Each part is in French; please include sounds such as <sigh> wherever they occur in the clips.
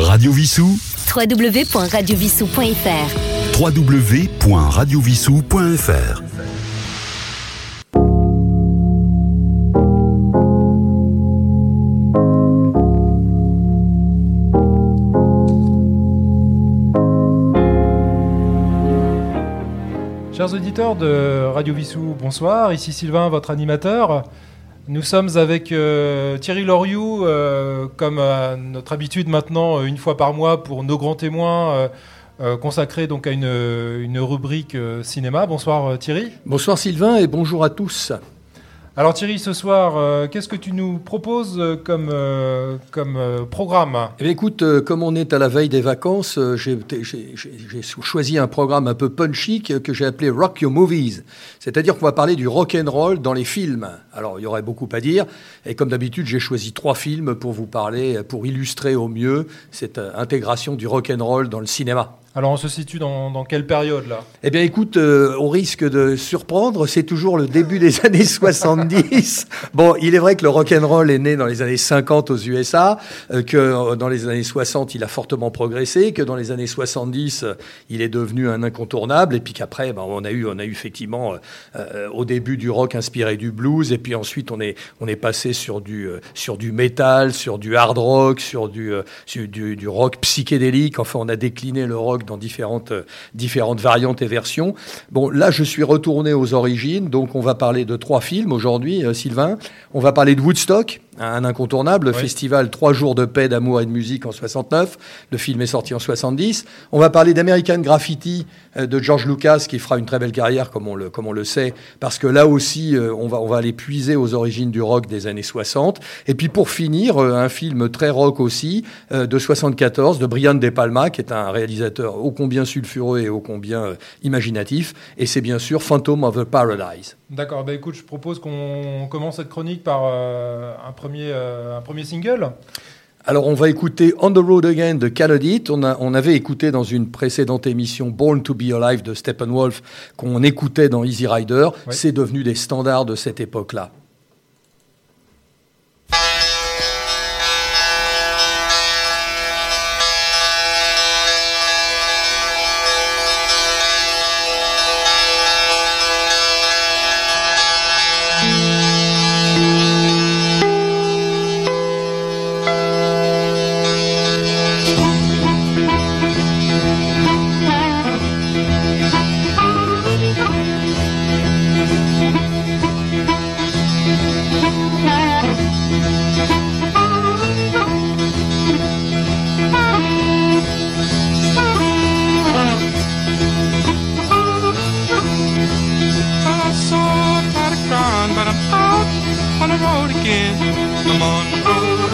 Radio Vissou www.radiovissou.fr www.radiovissou.fr Chers auditeurs de Radio Vissou, bonsoir. Ici Sylvain, votre animateur. Nous sommes avec euh, Thierry Loriou, euh, comme à notre habitude maintenant, euh, une fois par mois pour nos grands témoins, consacrés donc à une, rubrique cinéma. Bonsoir Thierry. Bonsoir Sylvain et bonjour à tous. Alors Thierry, ce soir, euh, qu'est-ce que tu nous proposes euh, comme, euh, comme programme? Eh écoute, comme on est à la veille des vacances, j'ai choisi un programme un peu punchy que, j'ai appelé Rock Your Movies. C'est-à-dire qu'on va parler du rock roll dans les films. Alors, il y aurait beaucoup à dire. Et comme d'habitude, j'ai choisi trois films pour vous parler, pour illustrer au mieux cette intégration du rock roll dans le cinéma. Alors on se situe dans, dans quelle période là? Eh bien, écoute, euh, au risque de surprendre, c'est toujours le début des <laughs> années 70. Bon, il est vrai que le rock and roll est né dans les années 50 aux USA, euh, que euh, dans les années 60, il a fortement progressé, que dans les années 70, euh, il est devenu un incontournable, et puis qu'après, ben, on a eu, on a eu effectivement au début du rock inspiré du blues, et puis ensuite on est, on est passé sur du, sur du metal, sur du hard rock, sur du, sur du, du rock psychédélique. Enfin, on a décliné le rock dans différentes, variantes et versions. Bon, là, je suis retourné aux origines, donc on va parler de trois films aujourd'hui, euh, Sylvain. On va parler de Woodstock, un incontournable, Oui. festival Trois jours de paix, d'amour et de musique en 69. Le film est sorti en 70. On va parler d'American Graffiti euh, de George Lucas, qui fera une très belle carrière, comme on le, comme on le sait, parce que là aussi, euh, on, va, on va aller puiser aux origines du rock des années 60. Et puis pour finir, euh, un film très rock aussi, de 74, de Brian De Palma, qui est un réalisateur ô combien sulfureux et ô combien imaginatif. Et c'est bien sûr Phantom of the Paradise. D'accord, bah écoute, je propose qu'on commence cette chronique par euh, un, premier, euh, un premier single. Alors, on va écouter On the Road Again de Cannodit. On, a- on avait écouté dans une précédente émission Born to Be Alive de Steppenwolf, qu'on écoutait dans Easy Rider. Oui. C'est devenu des standards de cette époque-là.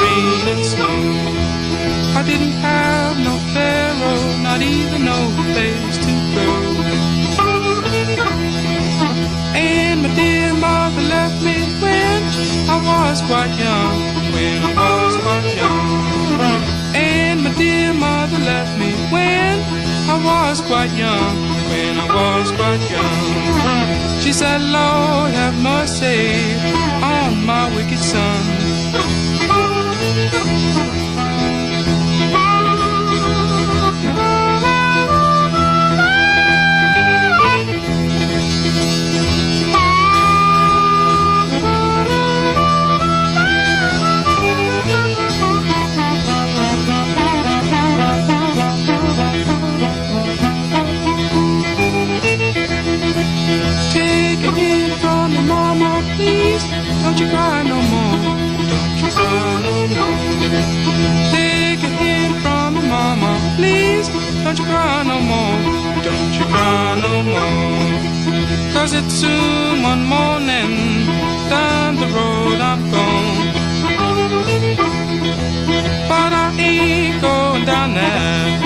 rain and snow. I didn't have no pharaoh, not even no place to go. And my dear mother left me when I was quite young, when I was quite young. And my dear mother left me when I was quite young, when I was quite young. She said, Lord, have mercy on my wicked son. Take a hint from mama, please. Don't you cry no Don't you cry no more. Don't you cry no more. Cause it's soon one morning. Down the road I'm gone. But I ain't going down there.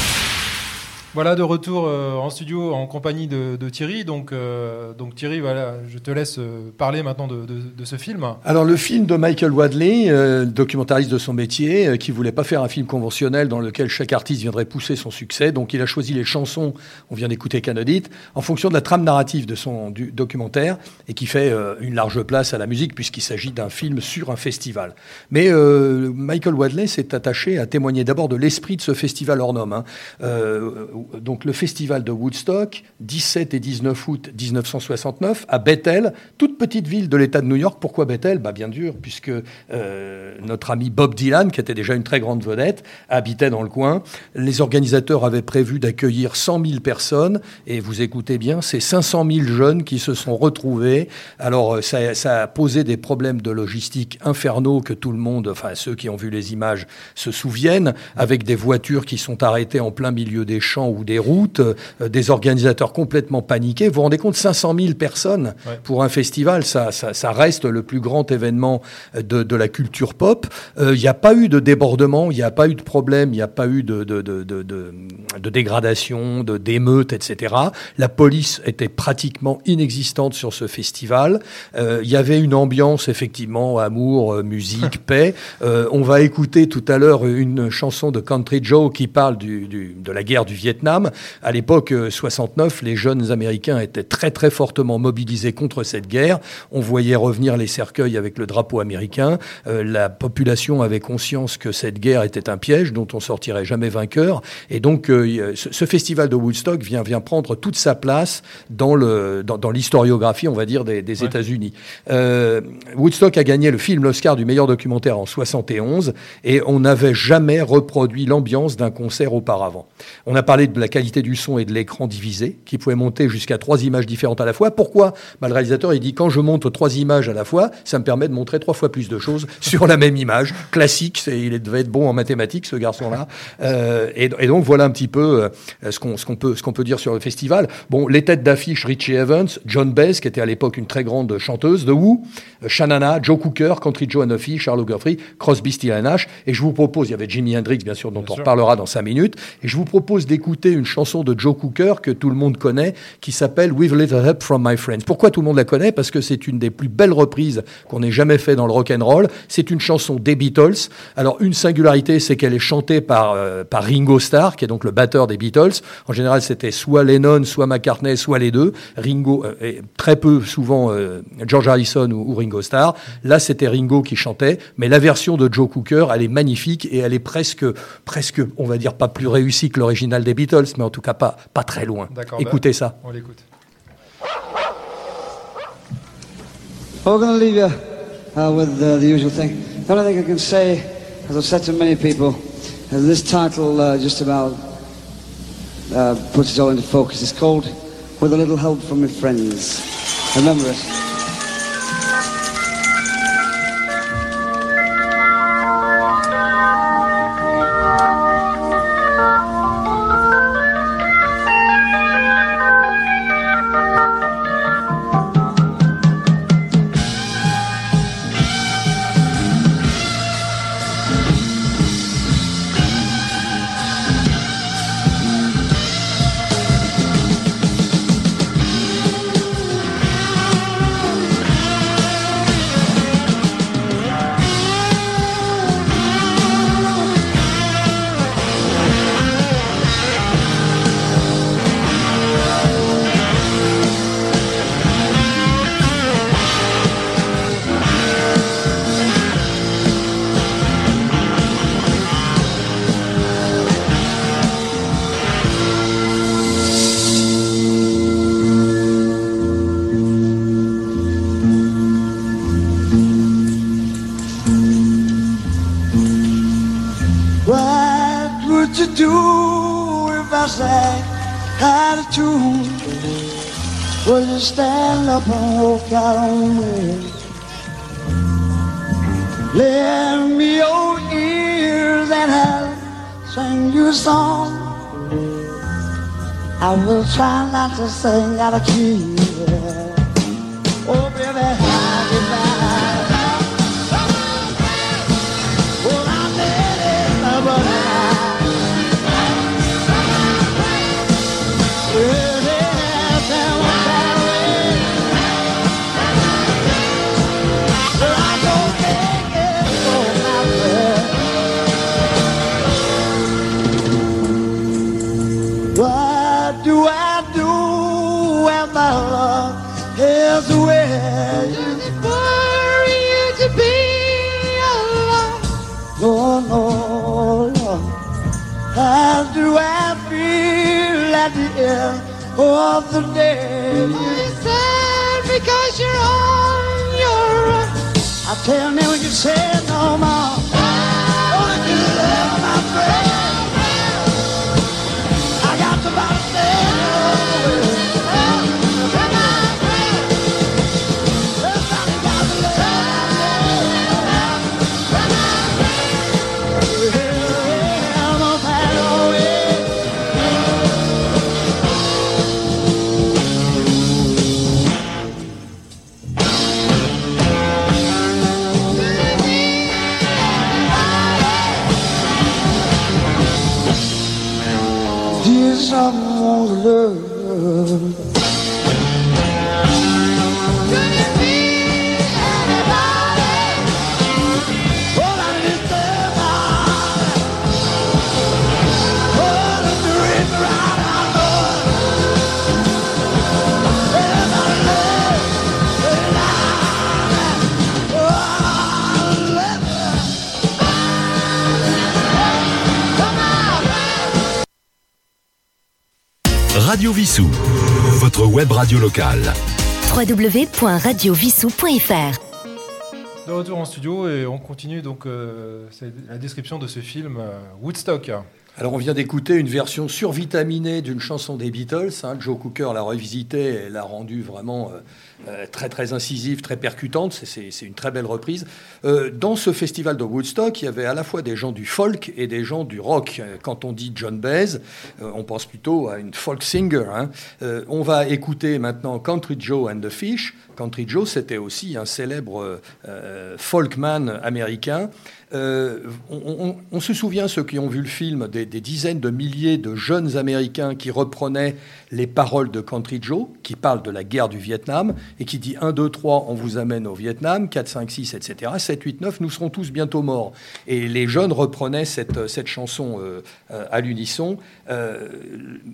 Voilà, de retour euh, en studio en compagnie de, Thierry. Donc, euh, donc Thierry, voilà, je te laisse euh, parler maintenant de, ce film. Alors le film de Michael Wadley, documentariste de son métier, qui voulait pas faire un film conventionnel dans lequel chaque artiste viendrait pousser son succès, donc il a choisi les chansons, on vient d'écouter Canadite, en fonction de la trame narrative de son documentaire, et qui fait une large place à la musique puisqu'il s'agit d'un film sur un festival. Mais Michael Wadley s'est attaché à témoigner d'abord de l'esprit de ce festival hors hein. Euh, donc le festival de Woodstock, 17 et 19 août 1969, à Bethel, toute petite ville de l'État de New York. Pourquoi Bethel? Bah Bien dur, puisque euh, notre ami Bob Dylan, qui était déjà une très grande vedette, habitait dans le coin. Les organisateurs avaient prévu d'accueillir 100 000 personnes, et vous écoutez bien, c'est 500 000 jeunes qui se sont retrouvés. Alors euh, ça, ça a posé des problèmes de logistique infernaux que tout le monde, enfin ceux qui ont vu les images, se souviennent, avec des voitures qui sont arrêtées en plein milieu des champs ou des routes, euh, des organisateurs complètement paniqués. Vous vous rendez compte, 500 000 personnes Ouais. pour un festival, ça, ça, ça reste le plus grand événement de, de la culture pop. Euh, Il n'y a pas eu de débordement, il n'y a pas eu de problème, il n'y a pas eu de, de, de, dégradation, de d'émeutes, etc. La police était pratiquement inexistante sur ce festival. Euh, Il y avait une ambiance, effectivement, amour, musique, <laughs> paix. On va écouter tout à l'heure une chanson de Country Joe qui parle du, du, de la guerre du Vietnam. À l'époque euh, 69, les jeunes Américains étaient très très fortement mobilisés contre cette guerre. On voyait revenir les cercueils avec le drapeau américain. Euh, la population avait conscience que cette guerre était un piège dont on sortirait jamais vainqueur. Et donc, euh, ce, ce festival de Woodstock vient, vient prendre toute sa place dans le dans, dans l'historiographie, on va dire, des, des Ouais. États-Unis. Euh, Woodstock a gagné le film l'Oscar du meilleur documentaire en 71 et on n'avait jamais reproduit l'ambiance d'un concert auparavant. On a parlé de la qualité du son et de l'écran divisé, qui pouvait monter jusqu'à trois images différentes à la fois. Pourquoi? Bah, Le réalisateur, il dit quand je monte trois images à la fois, ça me permet de montrer trois fois plus de choses <laughs> sur la même image. Classique, il devait être bon en mathématiques, ce garçon-là. Euh, et, et donc voilà un petit peu euh, ce qu'on qu'on peut, qu'on peut dire sur le festival. Bon, les têtes d'affiche, Richie Evans, John Baez, qui était à l'époque une très grande chanteuse, The Who, euh, Shanana, Joe Cooker, Country Joe Hanofi, Charles Guthrie, Crosby, Stills Nash. Et je vous propose, il y avait Jimi Hendrix, bien sûr, dont Bien on sûr. reparlera dans cinq minutes. Et je vous propose d'écouter une chanson de Joe Cooker que tout le monde connaît, qui s'appelle With Little Help from My Friends. Pourquoi tout le monde la connaît? Parce que c'est une des plus belles reprises qu'on ait jamais fait dans le rock and roll. C'est une chanson des Beatles. Alors une singularité, c'est qu'elle est chantée par euh, par Ringo Starr, qui est donc le batteur des Beatles. En général, c'était soit Lennon, soit McCartney, soit les deux. Ringo, euh, et très peu souvent euh, George Harrison ou, ou Ringo Starr. Là, c'était Ringo qui chantait, mais la version de Joe Cooker, elle est magnifique et elle est presque, presque, on va dire, pas plus réussie que l'original des Beatles, mais en tout cas pas, pas très loin. D'accord, bah- Écoutez ça. On l'écoute. We're going to leave you uh, with uh, the usual thing. The only thing I can say, as I've said to many people, is this title uh, just about uh, puts it all into focus. It's called With a Little Help from My Friends. Remember it. Tune? Would you stand up and walk out on me? Lend me your ears and I'll sing you a song. I will try not to sing out of key. Of the day? It's sad because you're on your own. I tell me when you say no more. Web radio locale. www.radiovissou.fr De retour en studio et on continue donc euh, la description de ce film euh, Woodstock. Alors on vient d'écouter une version survitaminée d'une chanson des Beatles. hein. Joe Cooker l'a revisitée et l'a rendue vraiment euh, euh, très très incisive, très percutante. C'est- une très belle reprise. Euh, dans ce festival de Woodstock, il y avait à la fois des gens du folk et des gens du rock. Euh, Quand on dit John Baez, on pense plutôt à une folk singer. hein. On va écouter maintenant Country Joe and the Fish. Country Joe, c'était aussi un célèbre folkman américain. On, se souvient, ceux qui ont vu le film, des, des dizaines de milliers de jeunes Américains qui reprenaient les paroles de Country Joe, qui parlent de la guerre du Vietnam, et qui dit 1, 2, 3, on vous amène au Vietnam, 4, 5, 6, etc. 7, 8, 9, nous serons tous bientôt morts. Et les jeunes reprenaient cette, cette chanson euh, euh, à l'unisson. Euh,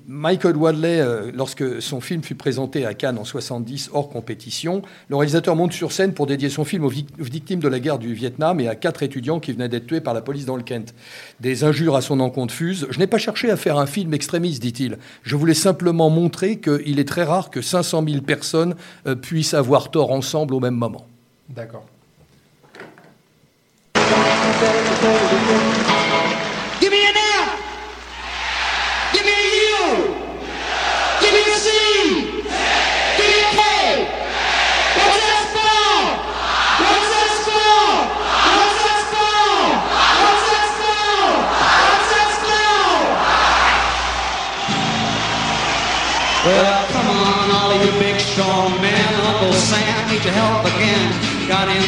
Michael Wadley, euh, lorsque son film fut présenté à Cannes en 70 hors compétition, le réalisateur monte sur scène pour dédier son film aux victimes de la guerre du Vietnam et à quatre étudiants qui venaient d'être tués par la police dans le Kent. Des injures à son encontre fusent. Je n'ai pas cherché à faire un film extrémiste, dit-il. Je voulais simplement montrer qu'il est très rare que 500 000 personnes euh, puissent avoir tort ensemble au même moment. D'accord.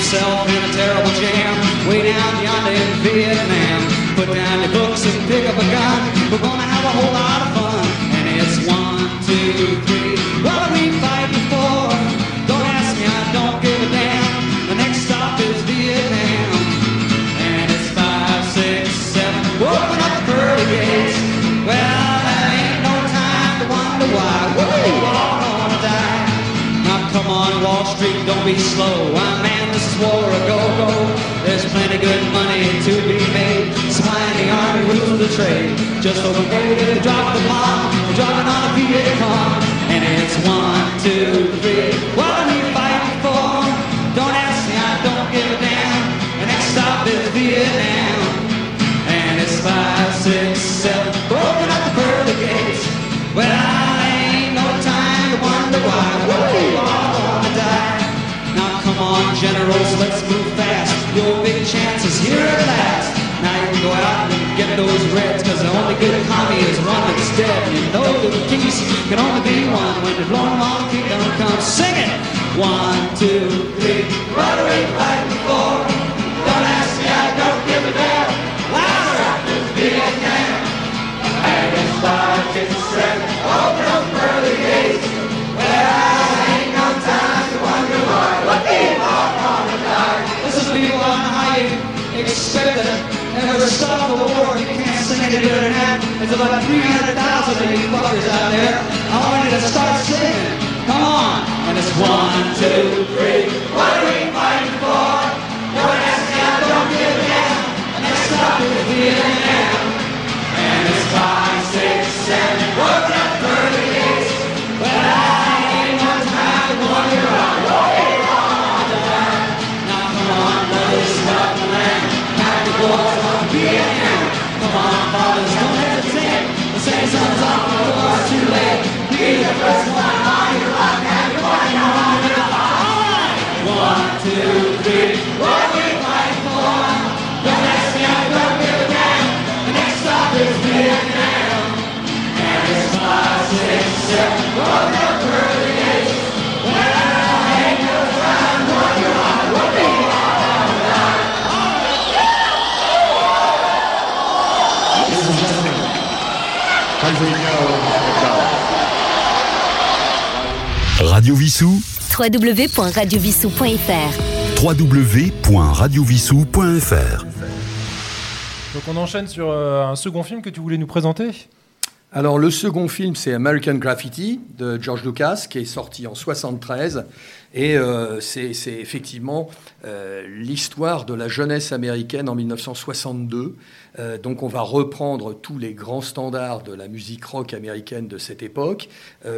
Got himself in a terrible jam. Way down yonder in Vietnam. Put down your books and pick up a gun. We're gonna have a whole lot be slow. Ah, man, this is war a go-go. There's plenty good money to be made. Supplying the army with the trade. Just over there to drop the bomb. We're dropping on a Vietcong. And it's one, two, three. What are we fighting for? Don't ask me, I don't give a damn. The next stop is Vietnam. And it's five, six, seven. Open up the pearly gates. Well, ain't on, generals, let's move fast. Your big chance is here at last. Now you can go out and get those reds, cause the only good commie is one that's dead. You know that peace can only be one when the blowing long kingdom comes. Sing it! One, two, three. We fighting for? Don't ask me, I don't give a damn. Louder! Vietnam! And it's five, six, seven. Open up early gates. Well, I ain't no time to wonder why. What people You can expect that never stop the war. You can't sing it into an act. There's about 300,000 of you fuckers out there. I want you to start singing. Come on. And it's one, two, three. What are we fighting for? No one has to I don't give a damn. And it's stop it, Vietnam. And it's five, six, seven. Work out. Radio Vissou, www.radiovissou.fr www.radiovissou.fr. Donc on enchaîne sur euh, un second film que tu voulais nous présenter? Alors le second film, c'est American Graffiti de George Lucas, qui est sorti en 73. Et euh, c'est effectivement euh, l'histoire de la jeunesse américaine en 1962. Euh, donc on va reprendre tous les grands standards de la musique rock américaine de cette époque.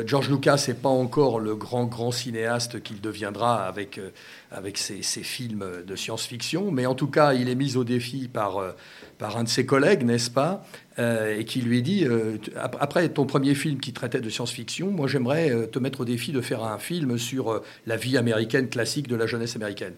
George Lucas n'est pas encore le grand, grand cinéaste qu'il deviendra avec, avec ses, ses films de science-fiction, mais en tout cas, il est mis au défi par, par un de ses collègues, n'est-ce pas? Euh, et qui lui dit euh, après ton premier film qui traitait de science-fiction, moi j'aimerais euh, te mettre au défi de faire un film sur la vie américaine classique de la jeunesse américaine.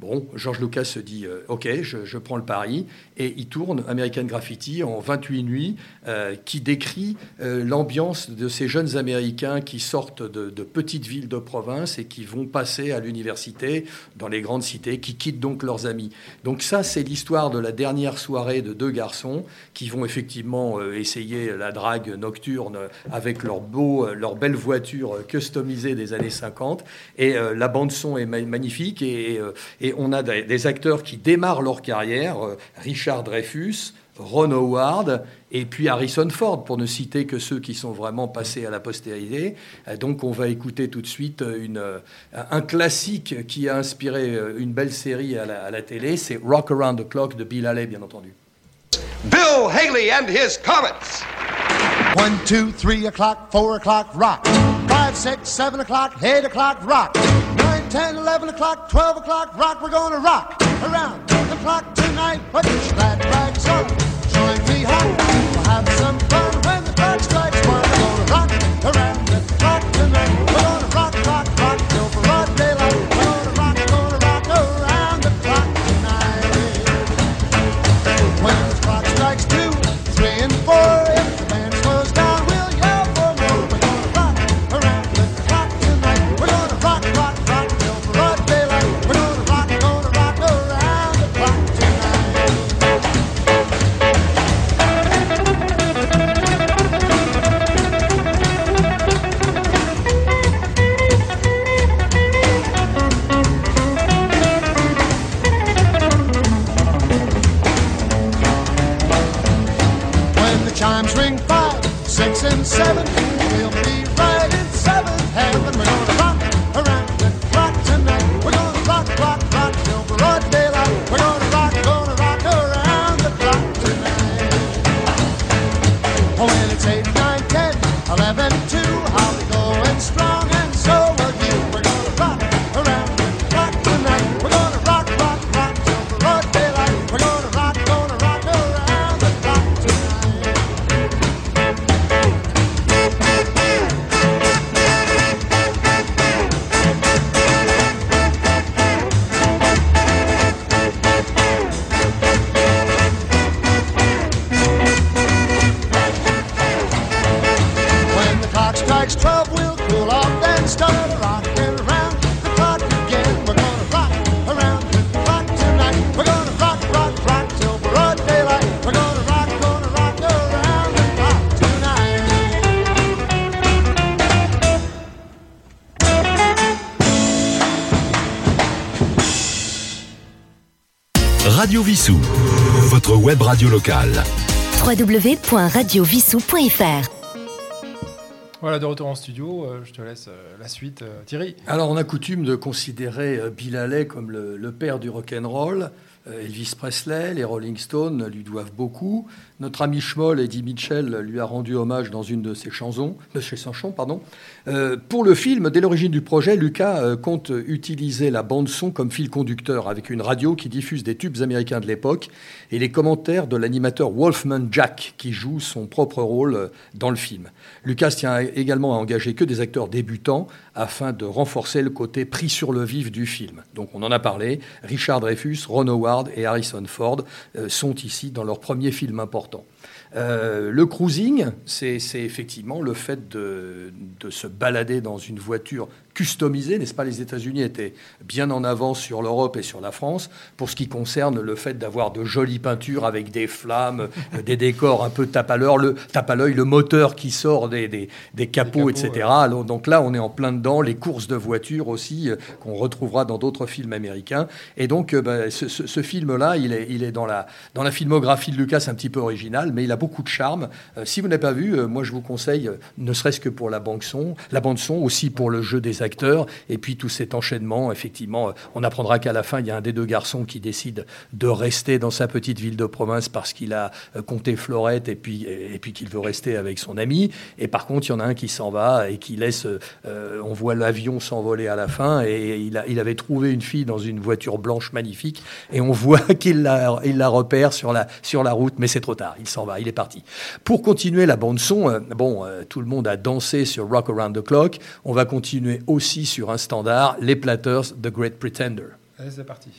Bon, George Lucas se dit euh, ok, je, prends le pari et il tourne American Graffiti en 28 nuits, euh, qui décrit euh, l'ambiance de ces jeunes Américains qui sortent de, petites villes de province et qui vont passer à l'université dans les grandes cités, qui quittent donc leurs amis. Donc ça, c'est l'histoire de la dernière soirée de deux garçons qui vont effectivement essayer la drague nocturne avec leur beau, leur belle voiture customisée des années 50. Et la bande son est ma- magnifique et, et on a des, acteurs qui démarrent leur carrière. euh, Richard Dreyfus, Ron Howard et puis Harrison Ford, pour ne citer que ceux qui sont vraiment passés à la postérité. Euh, Donc on va écouter tout de suite euh, une, un classique qui a inspiré une belle série à la, à la télé, c'est Rock Around the Clock de Bill Haley, bien entendu. Bill Haley and his Comets. One, two, three o'clock, four o'clock, rock. Five, six, seven o'clock, eight o'clock, rock. Nine, ten, eleven o'clock, twelve o'clock, rock. We're gonna rock around the clock tonight. Put your glad rags on, join me home. We'll have some fun when the clock strikes one. We're gonna rock around the clock tonight. And seven, we'll Radio Vissou, votre web radio locale. www.radiovissou.fr Voilà, de retour en studio. euh, je te laisse euh, la suite, euh, Thierry. Alors, on a coutume de considérer Bill Haley comme le, le père du rock'n'roll. Euh, Elvis Presley, les Rolling Stones lui doivent beaucoup. Notre ami Schmoll, Eddie Mitchell, lui a rendu hommage dans une de ses chansons, de pardon. Euh, pour le film, dès l'origine du projet, Lucas euh, compte utiliser la bande son comme fil conducteur avec une radio qui diffuse des tubes américains de l'époque et les commentaires de l'animateur Wolfman Jack qui joue son propre rôle euh, dans le film. Lucas tient également à engager que des acteurs débutants afin de renforcer le côté pris sur le vif du film. Donc on en a parlé, Richard Dreyfus, Ron Howard et Harrison Ford euh, sont ici dans leur premier film important. Euh, le cruising, c'est effectivement le fait de se balader dans une voiture customisé, n'est-ce pas? Les États-Unis étaient bien en avance sur l'Europe et sur la France pour ce qui concerne le fait d'avoir de jolies peintures avec des flammes, euh, des décors un peu tape à l'heure, le tape à l'œil, le moteur qui sort des, des, des capots, capots, etc. Alors, donc là, on est en plein dedans, les courses de voitures aussi euh, qu'on retrouvera dans d'autres films américains. Et donc, euh, bah, ce, ce- ce film-là, il est, il est dans la dans la filmographie de Lucas un petit peu original, mais il a beaucoup de charme. Euh, si vous n'avez pas vu, moi je vous conseille, ne serait-ce que pour la bande son, la bande son aussi pour le jeu des et puis tout cet enchaînement. Effectivement, euh, on apprendra qu'à la fin, il y a un des deux garçons qui décide de rester dans sa petite ville de province parce qu'il a euh, compté Florette et puis qu'il veut rester avec son ami. Et par contre, il y en a un qui s'en va et qui laisse. euh, on voit l'avion s'envoler à la fin et il, avait trouvé une fille dans une voiture blanche magnifique et on voit <laughs> qu'il la, repère sur la, route, mais c'est trop tard. Il s'en va, il est parti. Pour continuer la bande son, bon, tout le monde a dansé sur Rock Around the Clock. On va continuer aussi sur un standard, les Platters, The Great Pretender. Allez, c'est parti.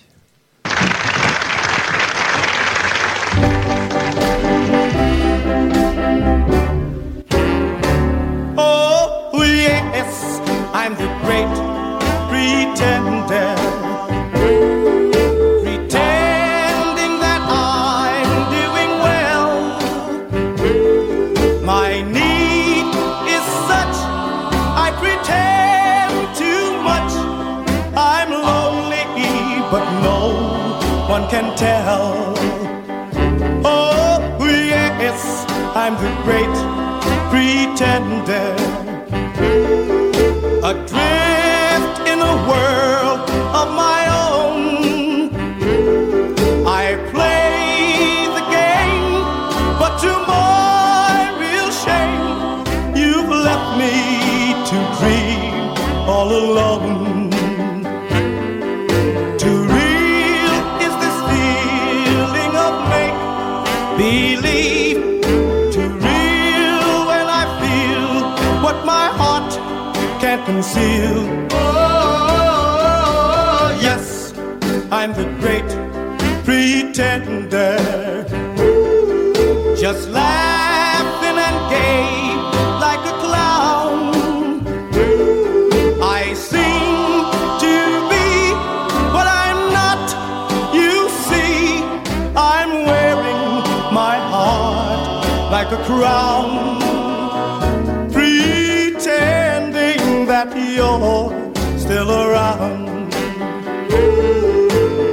That you're still around.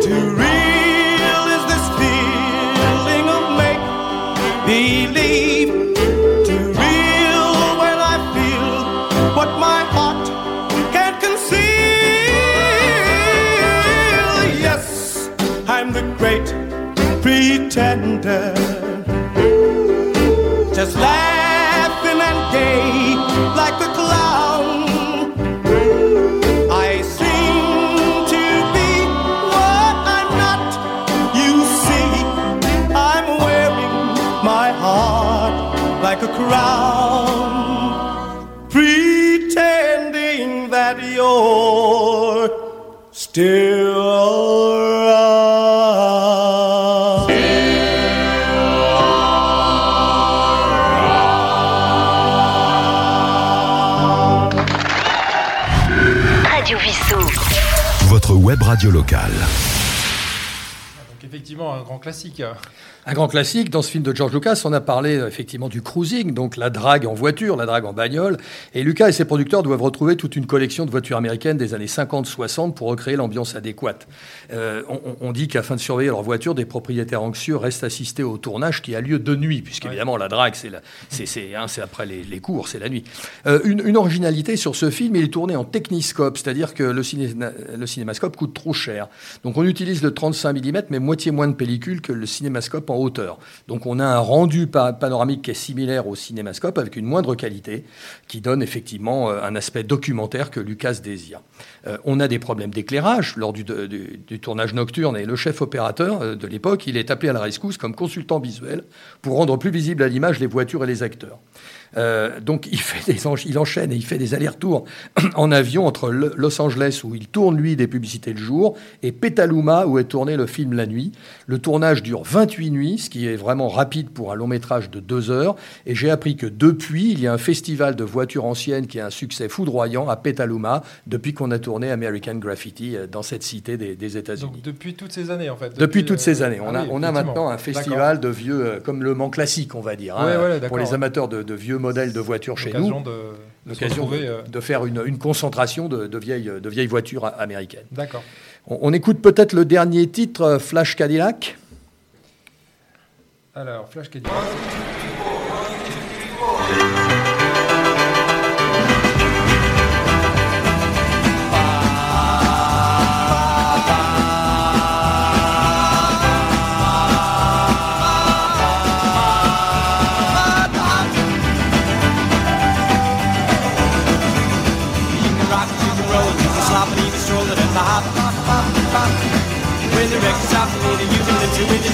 Too real is this feeling of make believe. Too real when I feel what my heart can't conceal. Yes, I'm the great pretender. Still around. Radio Vissou. Votre web radio locale. Donc effectivement, un grand classique. Un grand classique dans ce film de George Lucas, on a parlé euh, effectivement du cruising, donc la drague en voiture, la drague en bagnole. Et Lucas et ses producteurs doivent retrouver toute une collection de voitures américaines des années 50-60 pour recréer l'ambiance adéquate. Euh, on, on- dit qu'afin de surveiller leur voiture, des propriétaires anxieux restent assistés au tournage qui a lieu de nuit, puisqu'évidemment la drague, c'est après les, les cours, c'est la nuit. Euh, une, une originalité sur ce film, il est tourné en techniscope, c'est-à-dire que le, ciné- le cinémascope coûte trop cher. Donc on utilise le 35 mm, mais moitié moins de pellicule que le cinémascope hauteur. Donc on a un rendu pa- panoramique qui est similaire au cinémascope avec une moindre qualité, qui donne effectivement euh, un aspect documentaire que Lucas désire. Euh, on a des problèmes d'éclairage lors du tournage nocturne et le chef opérateur euh, de l'époque, il est appelé à la rescousse comme consultant visuel pour rendre plus visible à l'image les voitures et les acteurs. Euh, donc il, fait des en- il enchaîne et il fait des allers-retours <clears throat> en avion entre le- Los Angeles, où il tourne lui des publicités le jour, et Petaluma, où est tourné le film la nuit. Le tournage dure 28 nuits, ce qui est vraiment rapide pour un long métrage de deux heures. Et j'ai appris que depuis, il y a un festival de voitures anciennes qui a un succès foudroyant à Petaluma, depuis qu'on a tourné American Graffiti euh, dans cette cité des, des États-Unis. Depuis toutes ces années en fait. Depuis, toutes euh, ces années. On, ah a, oui, on a maintenant un festival de vieux, euh, comme le Mans classique, on va dire, hein, pour les amateurs de, de vieux modèles de voitures chez nous. L'occasion de, de, euh, de faire une, une concentration de, de vieilles, de vieilles voitures américaines. D'accord. On, on écoute peut-être le dernier titre, euh, Flash Cadillac. Alors, Flash Cadillac.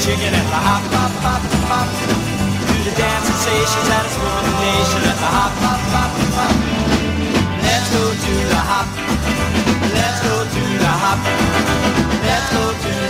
Chicken at the hop, hop, hop, hop. Do the dance sensations at the hop, hop, hop, hop. Let's go to the hop. Let's go to the hop. Let's go to the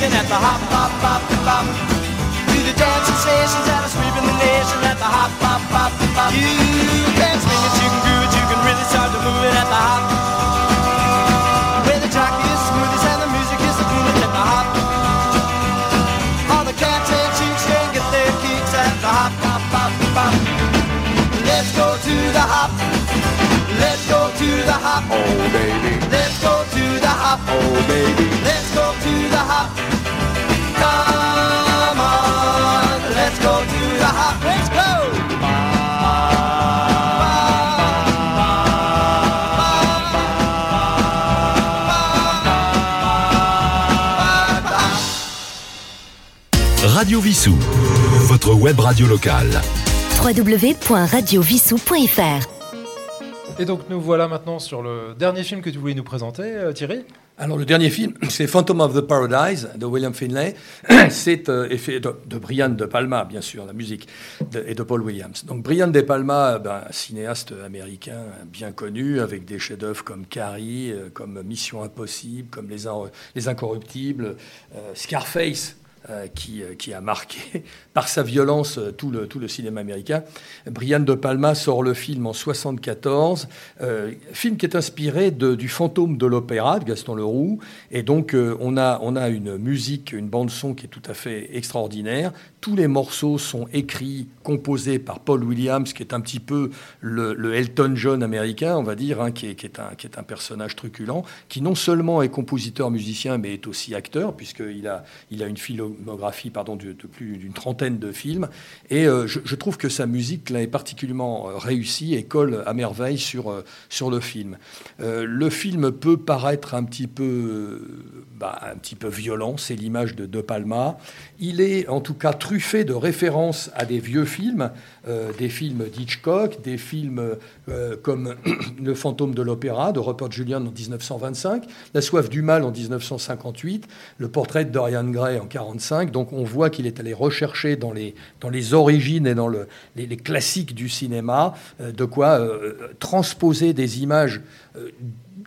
lift it with the chicken at the hop, hop, hop, hop. Do the dance sensations that are sweeping the nation at the hop, hop, hop, hop. You can swing it, you can groove it, you can really start to move it at the hop. When the jockey is smoothest and the music is the coolest at the hop. All the cats and chicks can get their kicks at the hop, hop, hop, hop. Let's go to the hop. Let's go to the hop. Oh baby. Let's go to the hop. Oh baby. Let's Radio Vissou, votre web radio locale. www.radiovissou.fr Et donc nous voilà maintenant sur le dernier film que tu voulais nous présenter, euh, Thierry? Alors le dernier film, <clears throat> c'est Phantom of the Paradise de William Finlay. <clears throat> C'est euh, effet de, de Brian De Palma, bien sûr, la musique, de- et de Paul Williams. Donc Brian De Palma, ben, un cinéaste américain bien connu, avec des chefs-d'œuvre comme Carrie, euh, comme Mission Impossible, comme Les, In- Les Incorruptibles, euh, Scarface. Euh, qui, euh, qui a marqué <laughs> par sa violence euh, tout le, tout le cinéma américain. Brian De Palma sort le film en 74, euh, film qui est inspiré de- du fantôme de l'opéra de Gaston Leroux. Et donc, on, a, on a une musique, une bande-son qui est tout à fait extraordinaire. Tous les morceaux sont écrits, composés par Paul Williams, qui est un petit peu le, Elton John américain, on va dire, hein, qui, est, qui, est un, personnage truculent, qui non seulement est compositeur-musicien, mais est aussi acteur, puisqu'il a, il a une filmographie pardon, de, plus d'une trentaine de films. Et euh, je, trouve que sa musique là, est particulièrement euh, réussie et colle à merveille sur, euh, sur le film. Le film peut paraître un petit peu, bah, un petit peu violent, c'est l'image de De Palma. Il est en tout cas truffé de références à des vieux films, euh, des films d'Hitchcock, des films euh, comme <clears throat> Le fantôme de l'opéra de Rupert Julian en 1925, La soif du mal en 1958, Le portrait de Dorian Gray en 1945. Donc on voit qu'il est allé rechercher dans les, origines et dans le, les, classiques du cinéma euh, de quoi transposer des images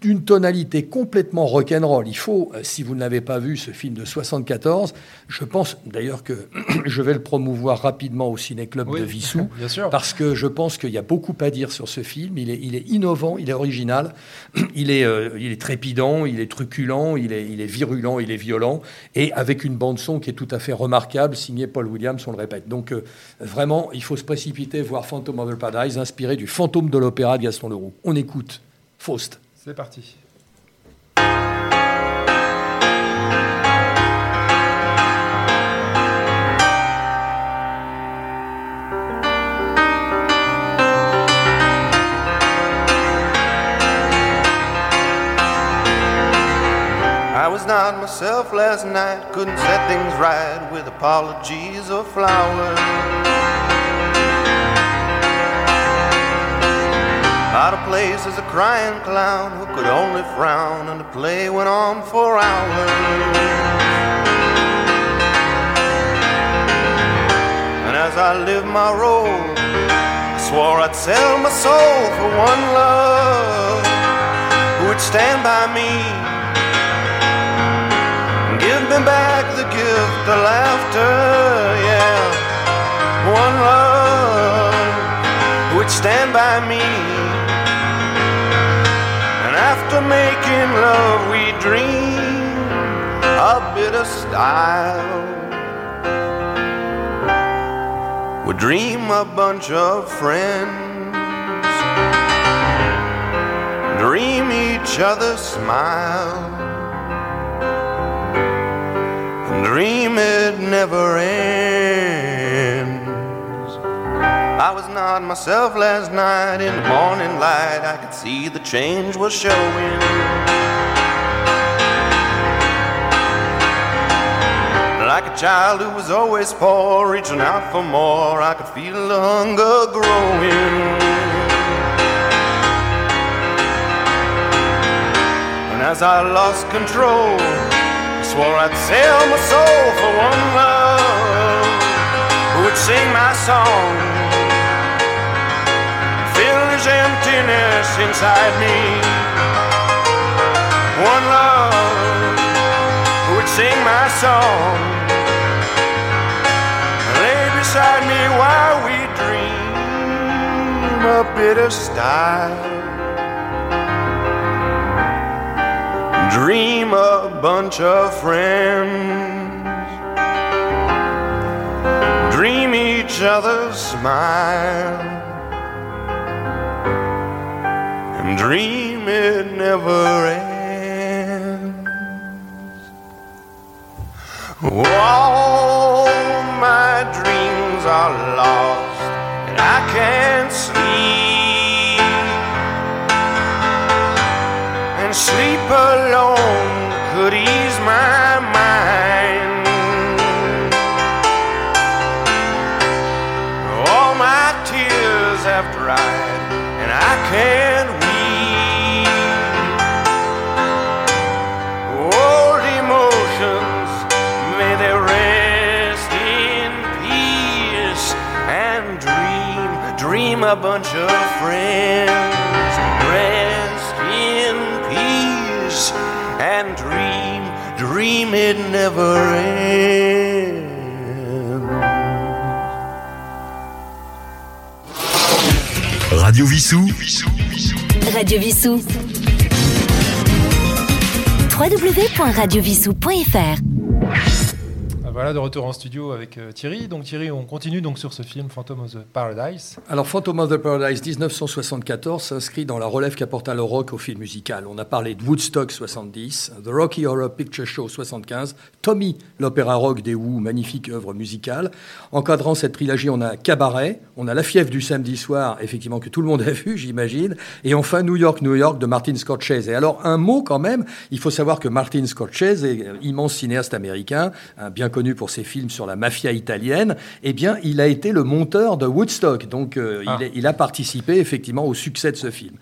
d'une tonalité complètement rock'n'roll. Il faut, euh, si vous ne l'avez pas vu, ce film de 74, je pense d'ailleurs que <clears throat> je vais le promouvoir rapidement au Ciné-Club Oui, de Vissou, <laughs> bien sûr. parce que je pense qu'il y a beaucoup à dire sur ce film. Il est, il est innovant, il est original, <clears throat> il est, euh, il est trépidant, il est truculent, il est, il est virulent, il est violent, et avec une bande-son qui est tout à fait remarquable, signée Paul Williams, on le répète. Donc euh, vraiment, il faut se précipiter voir Phantom of the Paradise, inspiré du fantôme de l'opéra de Gaston Leroux. On écoute Faust. C'est parti. I was not myself last night, couldn't set things right with apologies or flowers. Out of place as a crying clown who could only frown, and the play went on for hours. And as I lived my role, I swore I'd sell my soul for one love who would stand by me and give me back the gift of laughter, yeah. One love who would stand by me. After making love, we dream a bit of style. We dream a bunch of friends, dream each other smile. And dream it never ends. I was not myself last night in the morning light. I could see the change was showing. Like a child who was always poor, reaching out for more, I could feel the hunger growing. And as I lost control, I swore I'd sell my soul for one love who would sing my song, emptiness inside me. One love who would sing my song, lay beside me while we dream a bit of style. dream a bunch of friends, dream each other's smile, and dream it never ends. All my dreams are lost, and I can't sleep. and sleep alone could ease my mind. All my tears have dried, and I can't a bunch of friends. Rest in peace and dream, dream it never ends. Radio Vissou. Radio Vissou. www.radiovissou.fr Voilà, de retour en studio avec euh, Thierry. Donc Thierry, on continue donc sur ce film Phantom of the Paradise. Alors, Phantom of the Paradise 1974 s'inscrit dans la relève qu'apporta le rock au film musical. On a parlé de Woodstock 70, The Rocky Horror Picture Show 75, Tommy, l'opéra rock des Who, magnifique œuvre musicale. Encadrant cette trilogie, on a Cabaret, on a La fièvre du samedi soir, effectivement, que tout le monde a vu, <laughs> j'imagine, et enfin New York, New York de Martin Scorsese. Et alors, un mot quand même, il faut savoir que Martin Scorsese, euh, immense cinéaste américain, bien connu pour ses films sur la mafia italienne, eh bien, il a été le monteur de Woodstock. Donc, euh, Ah. il, est- il a participé effectivement au succès de ce film.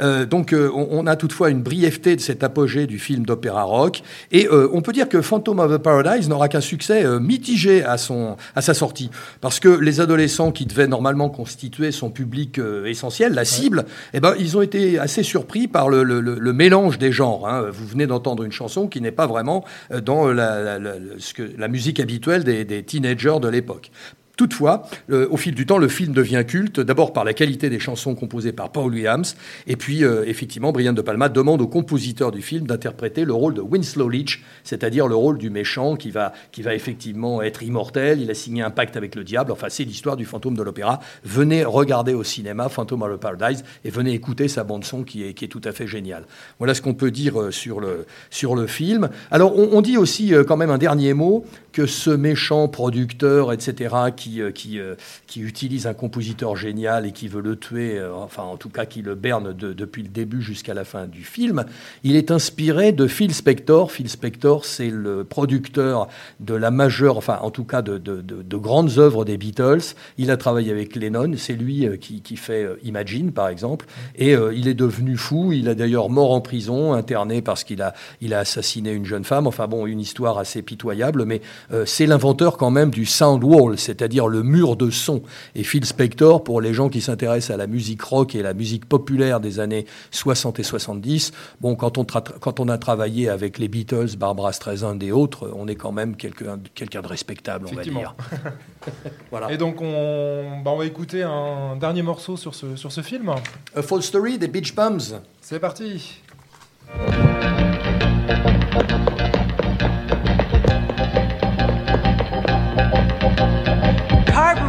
Euh, donc, euh, on, on a toutefois une brièveté de cet apogée du film d'opéra rock. Et on peut dire que Phantom of the Paradise n'aura qu'un succès mitigé à, son, à sa sortie. Parce que les adolescents qui devaient normalement constituait son public essentiel, la cible, eh ben, ils ont été assez surpris par le, le- le- le mélange des genres. hein. Vous venez d'entendre une chanson qui n'est pas vraiment dans la, la- la- ce que- la musique habituelle des, des teenagers de l'époque. Toutefois, au fil du temps, le film devient culte, d'abord par la qualité des chansons composées par Paul Williams, et puis euh, effectivement, Brian De Palma demande au compositeur du film d'interpréter le rôle de Winslow Leach, c'est-à-dire le rôle du méchant qui va, qui va effectivement être immortel. Il a signé un pacte avec le diable. Enfin, c'est l'histoire du fantôme de l'opéra. Venez regarder au cinéma Phantom of the Paradise et venez écouter sa bande son qui est, qui est tout à fait géniale. Voilà ce qu'on peut dire euh, sur le, sur le film. Alors, on, on dit aussi euh, quand même un dernier mot que ce méchant producteur, etc., qui, euh, qui, euh, qui utilise un compositeur génial et qui veut le tuer, euh, enfin en tout cas qui le berne de- depuis le début jusqu'à la fin du film, il est inspiré de Phil Spector. Phil Spector, c'est le producteur de la majeure, enfin en tout cas de, de- de- de grandes œuvres des Beatles. Il a travaillé avec Lennon, c'est lui qui, fait Imagine par exemple, et il est devenu fou. Il a d'ailleurs mort en prison, interné parce qu'il a, il a assassiné une jeune femme. Enfin bon, une histoire assez pitoyable, mais c'est l'inventeur quand même du sound wall, c'est-à-dire le mur de son. Et Phil Spector, pour les gens qui s'intéressent à la musique rock et la musique populaire des années 60 et 70, bon, quand on, quand on a travaillé avec les Beatles, Barbara Streisand et autres, on est quand même quelqu'un quelqu'un de respectable, on va dire. <laughs> voilà. Et donc on, bah, on va écouter un dernier morceau sur ce, sur ce film. A False Story des Beach Bums. C'est parti.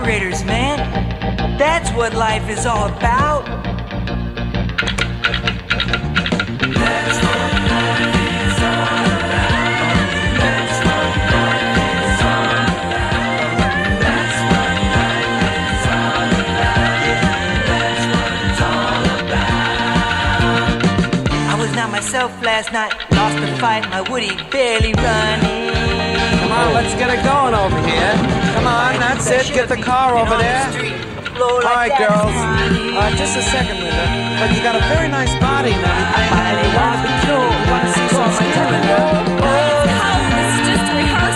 vibrators, man. That's what life is all about. That's what life is all about. That's what life is all about. That's what life is all about. Yeah, that's what it's all about. I was not myself last night. Lost the fight, my Woody barely running. Come on, let's get it going over here. Come on, that's it. Get the car over there. All right, girls. Uh, just a second, Linda. But you got a very nice body. And you want to be cool. You want to see some skin, Linda.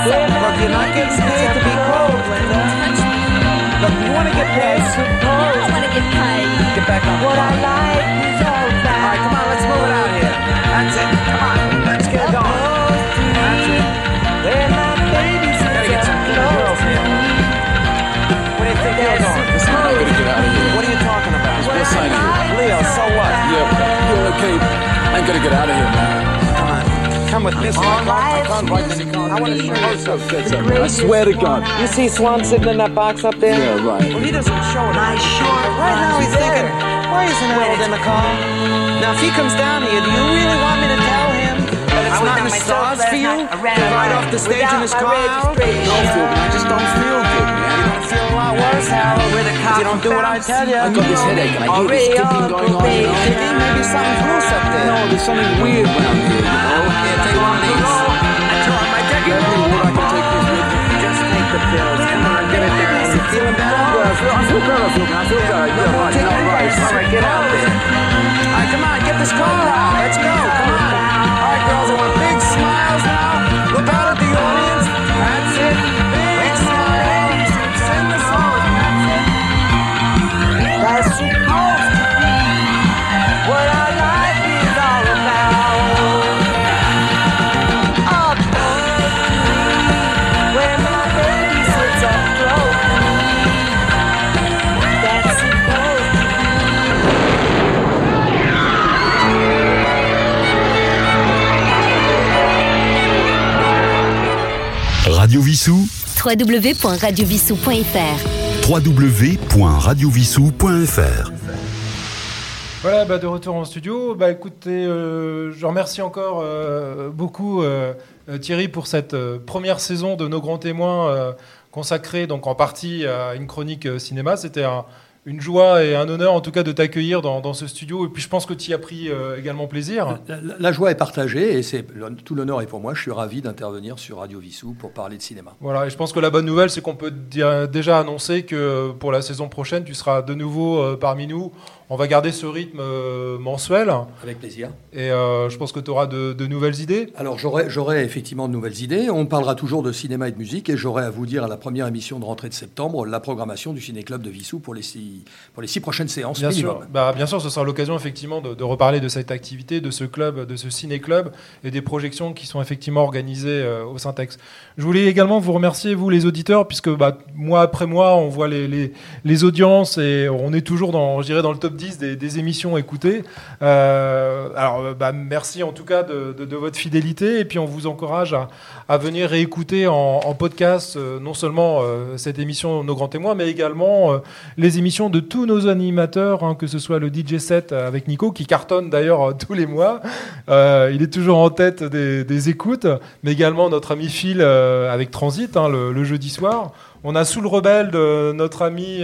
Look, you're not getting paid to be cold, Linda. Look, you want to get paid? I want to get paid. Get back on. What I like I'm gonna get out of here, man. Come on. Come with me. I can't bite any car. I want to show you something. I swear to God. You see Swan sitting in that box up there? Yeah, right. Well, he doesn't show it. My short Right now he's thinking, why isn't Harold in the car? Now, if he comes down here, do you really want me to tell him that it's not in the stars for you to ride off the stage in his car, Harold? No, Philbin, I just don't feel good, man. You don't feel a lot worse, Harold, if you don't do what I tell you. I got this headache and I hear this ticking going on. You know? Maybe, maybe something's loose up there. No, there's something weird around here, you know? Yeah, take one of these. I told I take You have any I can take this with? Just take the pills. Come on, get it down. You feeling better? Oh, yeah, I feel, I feel better, Philbin. I feel better. Yeah, right. Take the right. All right, get out there. All right, come on, get this car out. Let's go. Come on. Vissou, www.radiovissou.fr www.radiovissou.fr. Voilà, bah, de retour en studio. Bah, écoutez, euh, je remercie encore euh, beaucoup euh, Thierry pour cette euh, première saison de Nos Grands Témoins euh, consacrée donc en partie à une chronique euh, cinéma. C'était un- une joie et un honneur en tout cas de t'accueillir dans, dans ce studio. Et puis je pense que tu y as pris euh, également plaisir. La, la joie est partagée et c'est tout l'honneur est pour moi. Je suis ravi d'intervenir sur Radio Vissou pour parler de cinéma. Voilà, et je pense que la bonne nouvelle, c'est qu'on peut déjà annoncer que pour la saison prochaine, tu seras de nouveau euh, parmi nous On va garder ce rythme euh, mensuel. Avec plaisir. Et euh, je pense que tu auras de, de nouvelles idées. Alors j'aurai effectivement de nouvelles idées. On parlera toujours de cinéma et de musique et j'aurai à vous dire à la première émission de rentrée de septembre la programmation du Ciné-Club de Vissou pour les six, pour les six prochaines séances Bien minimum. sûr, bah, bien sûr, ce sera l'occasion effectivement de, de reparler de cette activité, de ce club, de ce ciné-club et des projections qui sont effectivement organisées euh, au Syntex. Je voulais également vous remercier, vous les auditeurs, puisque bah, mois après mois, on voit les, les, les audiences et on est toujours dans, je dirais, dans le top 10 des, émissions écoutées. Euh, alors, euh, bah, merci en tout cas de, votre fidélité et puis on vous encourage à, venir réécouter en, podcast euh, non seulement cette émission Nos Grands Témoins, mais également les émissions de tous nos animateurs, hein, que ce soit le DJ set avec Nico, qui cartonne d'ailleurs tous les mois. Il est toujours en tête des, écoutes, mais également notre ami Phil avec Transit, hein, le, le jeudi soir. On a sous le rebelle de notre ami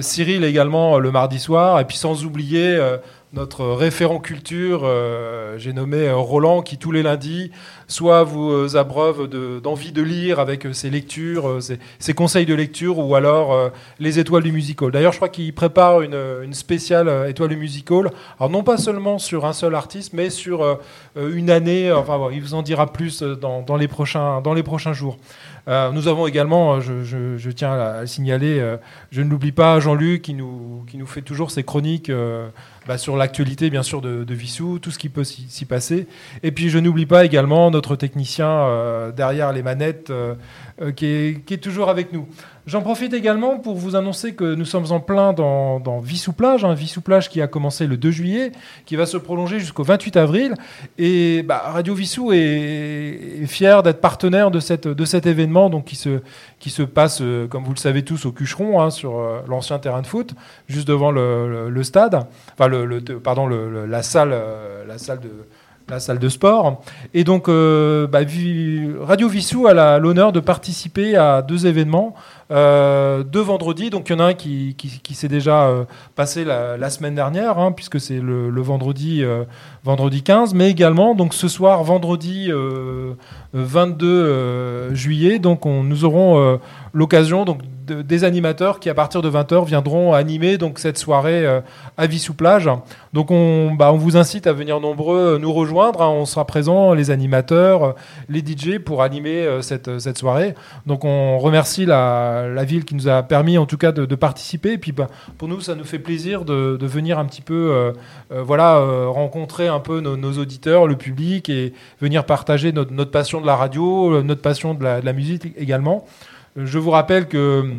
Cyril également euh, le mardi soir, et puis sans oublier euh, notre référent culture, euh, j'ai nommé euh, Roland, qui tous les lundis soit vous euh, abreuve de- d'envie de, lire avec euh, ses lectures, euh, ses, ses conseils de lecture, ou alors euh, les étoiles du musical. D'ailleurs, je crois qu'il prépare une, une spéciale euh, étoile du musical, alors non pas seulement sur un seul artiste, mais sur euh, euh, une année. Enfin, il vous en dira plus euh, dans, dans les, prochains, dans les prochains jours. Euh, nous avons également, euh, je, tiens à le signaler, euh, je ne l'oublie pas, Jean-Luc qui nous, qui nous fait toujours ses chroniques euh, bah, sur l'actualité, bien sûr, de, de Vissou, tout ce qui peut s'y passer. Et puis, je n'oublie pas également notre technicien euh, derrière les manettes euh, euh, qui, est, toujours avec nous. J'en profite également pour vous annoncer que nous sommes en plein dans, dans Vissou Plage, hein, Vissou Plage qui a commencé le 2 juillet, qui va se prolonger jusqu'au 28 avril. Et bah, Radio Vissou est, est fier d'être partenaire de, cette, de cet événement donc, qui, se, qui se passe, comme vous le savez tous, au Cucheron, hein, sur l'ancien terrain de foot, juste devant le, stade, enfin, le, pardon, la, salle, la salle de la salle de sport. Et donc, euh, bah, Radio Vissou a l'honneur de participer à deux événements, euh, deux vendredis. Donc, il y en a un qui, s'est déjà euh, passé la, semaine dernière, hein, puisque c'est le, vendredi, euh, vendredi 15, mais également, donc ce soir, vendredi euh, 22 euh, juillet, donc on, nous aurons l'occasion de- des animateurs qui à partir de 20h viendront animer donc cette soirée euh, à Vissou Plage. Donc on, bah, on vous incite à venir nombreux euh, nous rejoindre. hein. On sera présents, les animateurs, euh, les DJ pour animer cette, cette soirée. Donc on remercie la, la ville qui nous a permis en tout cas de, participer. Et puis bah, pour nous, ça nous fait plaisir de, de venir un petit peu voilà, rencontrer un peu nos, auditeurs, le public et venir partager notre, passion de la radio, notre passion de la musique également. Je vous rappelle que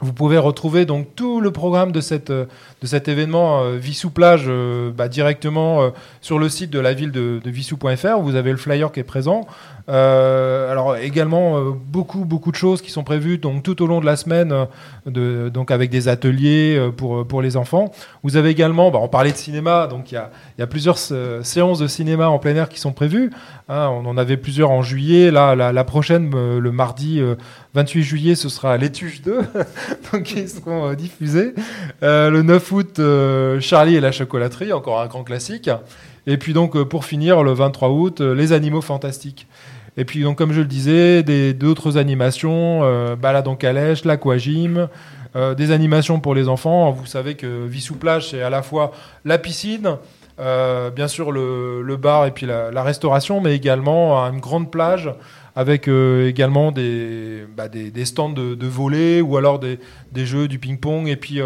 vous pouvez retrouver donc tout le programme de cet événement euh, Vissou Plage euh, bah, directement euh, sur le site de la ville de, de Vissou.fr. Vous avez le flyer qui est présent. Euh, alors également euh, beaucoup beaucoup de choses qui sont prévues donc tout au long de la semaine, euh, donc avec des ateliers pour pour les enfants. Vous avez également, bah, on parlait de cinéma, donc il y a, plusieurs séances de cinéma en plein air qui sont prévues. Hein, on en avait plusieurs en juillet. Là, la, prochaine, le mardi euh, 28 juillet, ce sera l'étuge 2, <laughs> donc ils seront diffusés. Le 9 août, Charlie et la chocolaterie, encore un grand classique. Et puis donc pour finir, le 23 août, les animaux fantastiques. Et puis donc comme je le disais, d'autres animations, euh, balade en calèche, l'aquagym, euh, des animations pour les enfants. Vous savez que Vissou Plage, c'est à la fois la piscine, euh, bien sûr le, bar et puis la, restauration, mais également une grande plage avec euh, également des, bah, des, stands de, de volley ou alors des, jeux, du ping-pong et puis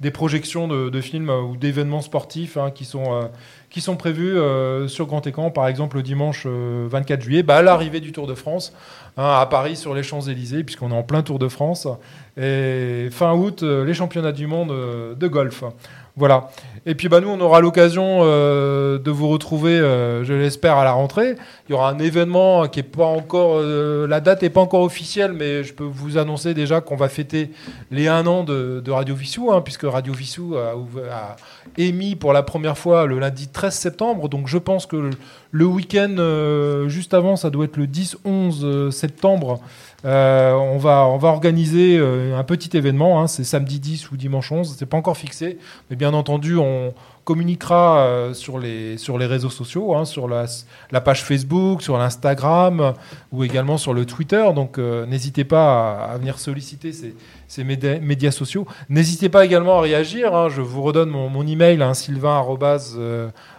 des projections de, films ou d'événements sportifs hein, qui, sont, qui sont prévus euh, sur grand écran, par exemple le dimanche euh, 24 juillet, bah, à l'arrivée du Tour de France hein, à Paris sur les Champs-Élysées, puisqu'on est en plein Tour de France. Et fin août, euh, les championnats du monde euh, de golf. Voilà. Et puis bah, nous, on aura l'occasion euh, de vous retrouver, euh, je l'espère, à la rentrée. Il y aura un événement qui est pas encore, euh, la date n'est pas encore officielle, mais je peux vous annoncer déjà qu'on va fêter les un an de, Radio Vissou, hein, puisque Radio Vissou a, émis pour la première fois le lundi 13 septembre. Donc je pense que le, le week-end juste avant, ça doit être le 10-11 septembre. Euh, on, va, on va organiser euh, un petit événement, hein, c'est samedi 10 ou dimanche 11, c'est pas encore fixé, mais bien entendu, on communiquera euh, sur, les, sur les réseaux sociaux, hein, sur la, page Facebook, sur l'Instagram ou également sur le Twitter. Donc n'hésitez pas à, venir solliciter ces, ces média- médias sociaux. N'hésitez pas également à réagir. hein. je vous redonne mon, mon email, sylvain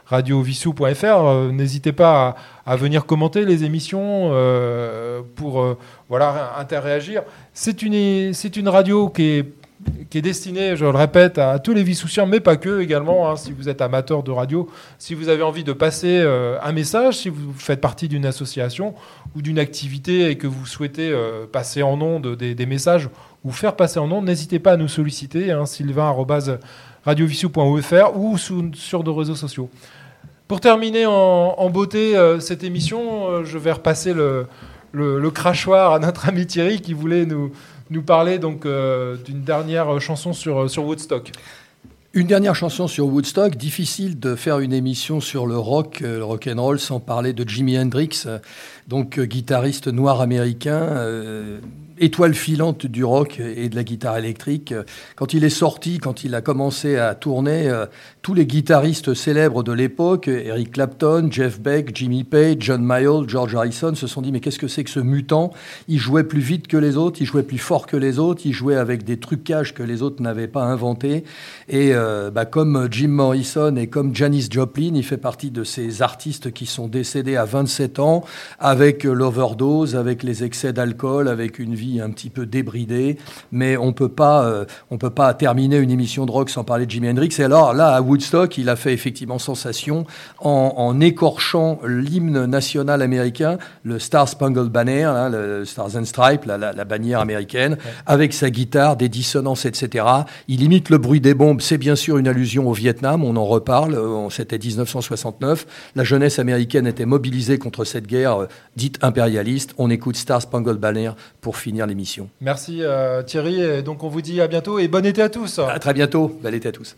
radiovissou.fr. Euh, N'hésitez pas à, venir commenter les émissions euh, pour euh, voilà, interréagir. C'est une, une radio qui est, qui est destinée, je le répète, à tous les vissoussiens, mais pas que également. hein, si vous êtes amateur de radio, si vous avez envie de passer un message, si vous faites partie d'une association ou d'une activité et que vous souhaitez passer en ondes des, messages ou faire passer en ondes, n'hésitez pas à nous solliciter, hein, sylvain.radiovissou.fr ou sur nos réseaux sociaux. Pour terminer en, beauté euh, cette émission, euh, je vais repasser le, le, crachoir à notre ami Thierry qui voulait nous, nous parler donc euh, d'une dernière chanson sur, sur Woodstock. Une dernière chanson sur Woodstock. Difficile de faire une émission sur le rock, le rock and roll, sans parler de Jimi Hendrix, donc euh, guitariste noir américain, euh, étoile filante du rock et de la guitare électrique. Quand il est sorti, quand il a commencé à tourner, euh, tous les guitaristes célèbres de l'époque, Eric Clapton, Jeff Beck, Jimmy Page, John Mayall, George Harrison, se sont dit mais qu'est-ce que c'est que ce mutant? Il jouait plus vite que les autres, il jouait plus fort que les autres, il jouait avec des trucages que les autres n'avaient pas inventés. Et bah, comme Jim Morrison et comme Janis Joplin, il fait partie de ces artistes qui sont décédés à 27 ans avec euh, l'overdose, avec les excès d'alcool, avec une vie un petit peu débridée. Mais on peut pas, euh, on peut pas terminer une émission de rock sans parler de Jimi Hendrix. Et alors là, à Woodstock, il a fait effectivement sensation en, en écorchant l'hymne national américain, le Star Spangled Banner, hein, le Stars and Stripes, la, la- la bannière américaine, avec sa guitare, des dissonances, etc. Il imite le bruit des bombes. C'est bien sûr une allusion au Vietnam. On en reparle. euh, C'était 1969. La jeunesse américaine était mobilisée contre cette guerre dite impérialiste. On écoute Star Spangled Banner pour finir l'émission. Merci euh, Thierry, et donc on vous dit à bientôt et bon été à tous. À très bientôt. Bel été à tous.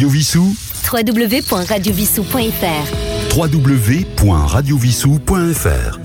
Radio Vissou. Www.radiovissou.fr www.radiovissou.fr